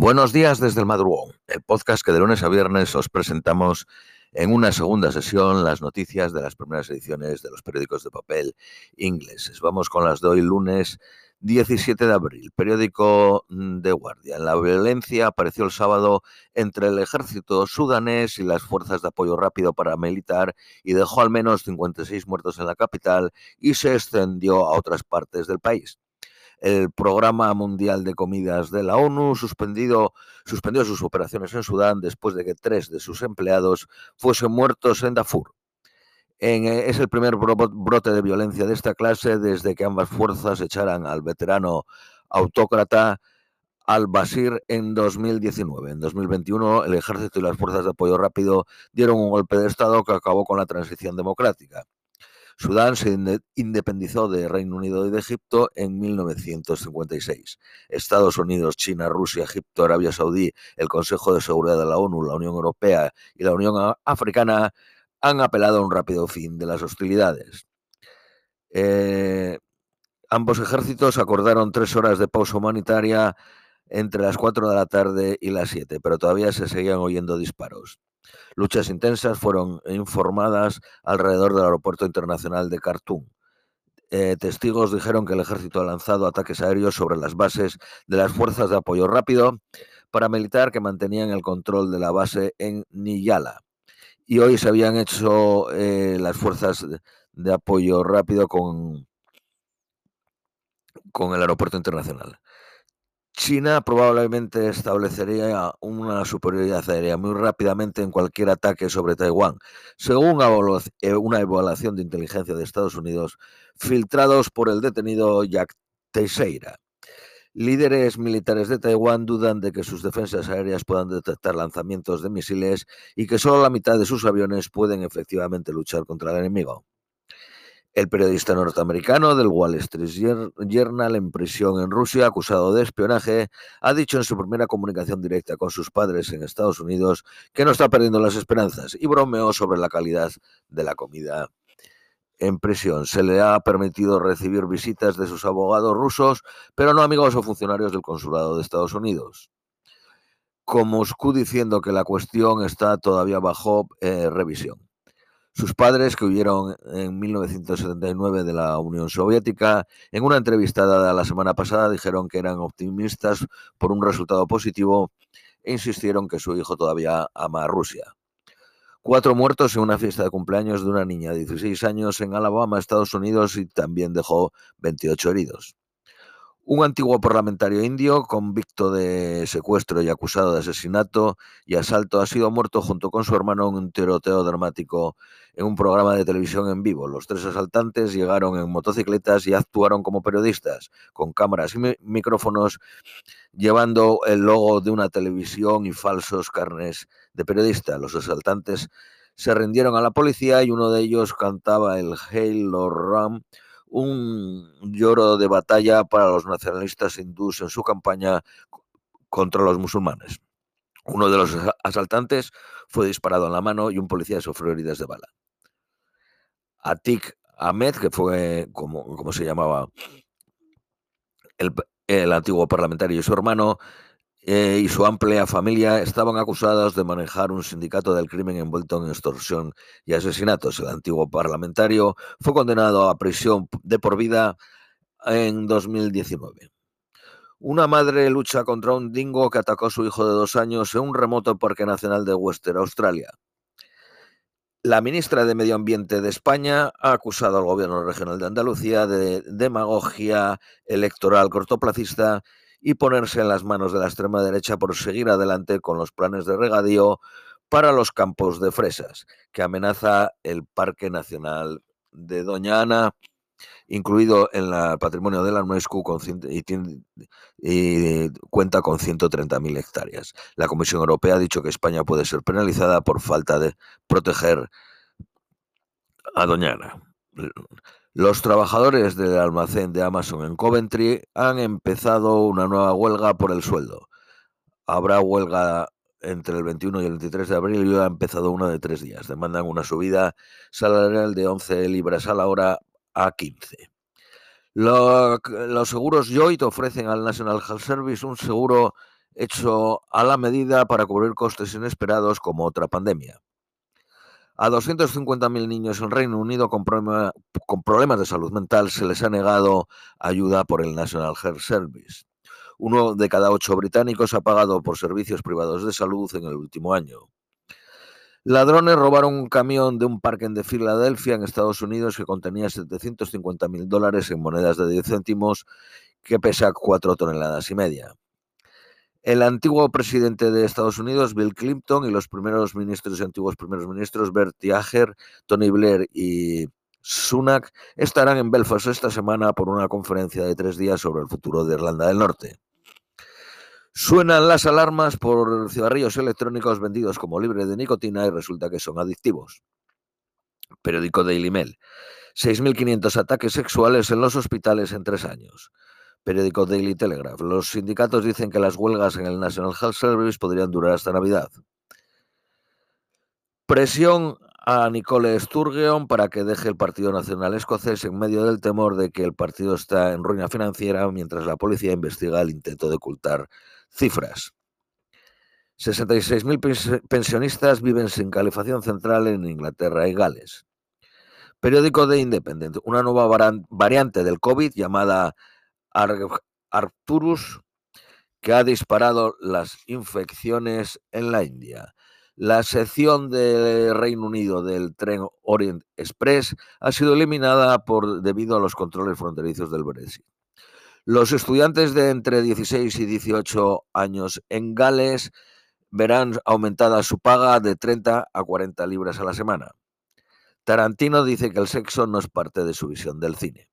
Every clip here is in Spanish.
Buenos días desde el madrugón, el podcast que de lunes a viernes os presentamos en una segunda sesión las noticias de las primeras ediciones de los periódicos de papel ingleses. Vamos con las de hoy lunes 17 de abril, periódico de guardia. La violencia apareció el sábado entre el ejército sudanés y las fuerzas de apoyo rápido paramilitar y dejó al menos 56 muertos en la capital y se extendió a otras partes del país el Programa Mundial de Comidas de la ONU suspendió sus operaciones en Sudán después de que tres de sus empleados fuesen muertos en Darfur. Eh, es el primer brote de violencia de esta clase desde que ambas fuerzas echaran al veterano autócrata al-Bashir en 2019. En 2021, el ejército y las fuerzas de apoyo rápido dieron un golpe de Estado que acabó con la transición democrática. Sudán se independizó de Reino Unido y de Egipto en 1956. Estados Unidos, China, Rusia, Egipto, Arabia Saudí, el Consejo de Seguridad de la ONU, la Unión Europea y la Unión Africana han apelado a un rápido fin de las hostilidades. Eh, ambos ejércitos acordaron tres horas de pausa humanitaria entre las 4 de la tarde y las 7, pero todavía se seguían oyendo disparos. Luchas intensas fueron informadas alrededor del aeropuerto internacional de Khartoum. Eh, testigos dijeron que el ejército ha lanzado ataques aéreos sobre las bases de las fuerzas de apoyo rápido paramilitar que mantenían el control de la base en Niyala. Y hoy se habían hecho eh, las fuerzas de apoyo rápido con, con el aeropuerto internacional. China probablemente establecería una superioridad aérea muy rápidamente en cualquier ataque sobre Taiwán, según eh, una evaluación de inteligencia de Estados Unidos filtrados por el detenido Jack Teixeira. Líderes militares de Taiwán dudan de que sus defensas aéreas puedan detectar lanzamientos de misiles y que solo la mitad de sus aviones pueden efectivamente luchar contra el enemigo. El periodista norteamericano del Wall Street Journal en prisión en Rusia, acusado de espionaje, ha dicho en su primera comunicación directa con sus padres en Estados Unidos que no está perdiendo las esperanzas y bromeó sobre la calidad de la comida en prisión. Se le ha permitido recibir visitas de sus abogados rusos, pero no amigos o funcionarios del consulado de Estados Unidos. Con Moscú diciendo que la cuestión está todavía bajo eh, revisión. Sus padres, que huyeron en 1979 de la Unión Soviética, en una entrevista dada la semana pasada dijeron que eran optimistas por un resultado positivo e insistieron que su hijo todavía ama a Rusia. Cuatro muertos en una fiesta de cumpleaños de una niña de 16 años en Alabama, Estados Unidos, y también dejó 28 heridos. Un antiguo parlamentario indio, convicto de secuestro y acusado de asesinato y asalto, ha sido muerto junto con su hermano en un tiroteo dramático en un programa de televisión en vivo. Los tres asaltantes llegaron en motocicletas y actuaron como periodistas, con cámaras y micrófonos, llevando el logo de una televisión y falsos carnes de periodista. Los asaltantes se rindieron a la policía y uno de ellos cantaba el Hail Ram un lloro de batalla para los nacionalistas hindús en su campaña contra los musulmanes. Uno de los asaltantes fue disparado en la mano y un policía sufrió heridas de bala. Atik Ahmed, que fue como, se llamaba el antiguo parlamentario y su hermano, eh, y su amplia familia estaban acusados de manejar un sindicato del crimen envuelto en extorsión y asesinatos. El antiguo parlamentario fue condenado a prisión de por vida en 2019. Una madre lucha contra un dingo que atacó a su hijo de dos años en un remoto parque nacional de Western Australia. La ministra de Medio Ambiente de España ha acusado al gobierno regional de Andalucía de demagogia electoral cortoplacista y ponerse en las manos de la extrema derecha por seguir adelante con los planes de regadío para los campos de fresas, que amenaza el Parque Nacional de Doña Ana, incluido en el patrimonio de la UNESCO y, y cuenta con 130.000 hectáreas. La Comisión Europea ha dicho que España puede ser penalizada por falta de proteger a Doña Ana. Los trabajadores del almacén de Amazon en Coventry han empezado una nueva huelga por el sueldo. Habrá huelga entre el 21 y el 23 de abril y ha empezado una de tres días. Demandan una subida salarial de 11 libras a la hora a 15. los seguros Joint ofrecen al National Health Service un seguro hecho a la medida para cubrir costes inesperados como otra pandemia. A 250.000 niños en Reino Unido con, problemas de salud mental se les ha negado ayuda por el National Health Service. Uno de cada ocho británicos ha pagado por servicios privados de salud en el último año. Ladrones robaron un camión de un parque de Filadelfia, en Estados Unidos, que contenía 750 mil dólares en monedas de 10 céntimos, que pesa 4 toneladas y media. El antiguo presidente de Estados Unidos, Bill Clinton, y los primeros ministros y antiguos primeros ministros, Bertie Ager, Tony Blair y Sunak, estarán en Belfast esta semana por una conferencia de tres días sobre el futuro de Irlanda del Norte. Suenan las alarmas por cigarrillos electrónicos vendidos como libre de nicotina y resulta que son adictivos. Periódico Daily Mail. 6.500 ataques sexuales en los hospitales en tres años. Periódico Daily Telegraph. Los sindicatos dicen que las huelgas en el National Health Service podrían durar hasta Navidad. Presión a Nicole Sturgeon para que deje el Partido Nacional Escocés en medio del temor de que el partido está en ruina financiera mientras la policía investiga el intento de ocultar cifras. 66.000 pensionistas viven sin calefacción central en Inglaterra y Gales. Periódico de Independent, una nueva variante del COVID llamada Arcturus que ha disparado las infecciones en la India. La sección de Reino Unido del tren Orient Express ha sido eliminada por, debido a los controles fronterizos del Brexit. Los estudiantes de entre 16 y 18 años en Gales verán aumentada su paga de 30 a 40 libras a la semana. Tarantino dice que el sexo no es parte de su visión del cine.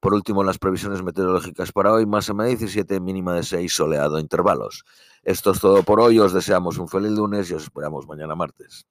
Por último, las previsiones meteorológicas para hoy, máxima de 17, mínima de 6, soleado intervalos. Esto es todo por hoy, os deseamos un feliz lunes y os esperamos mañana martes.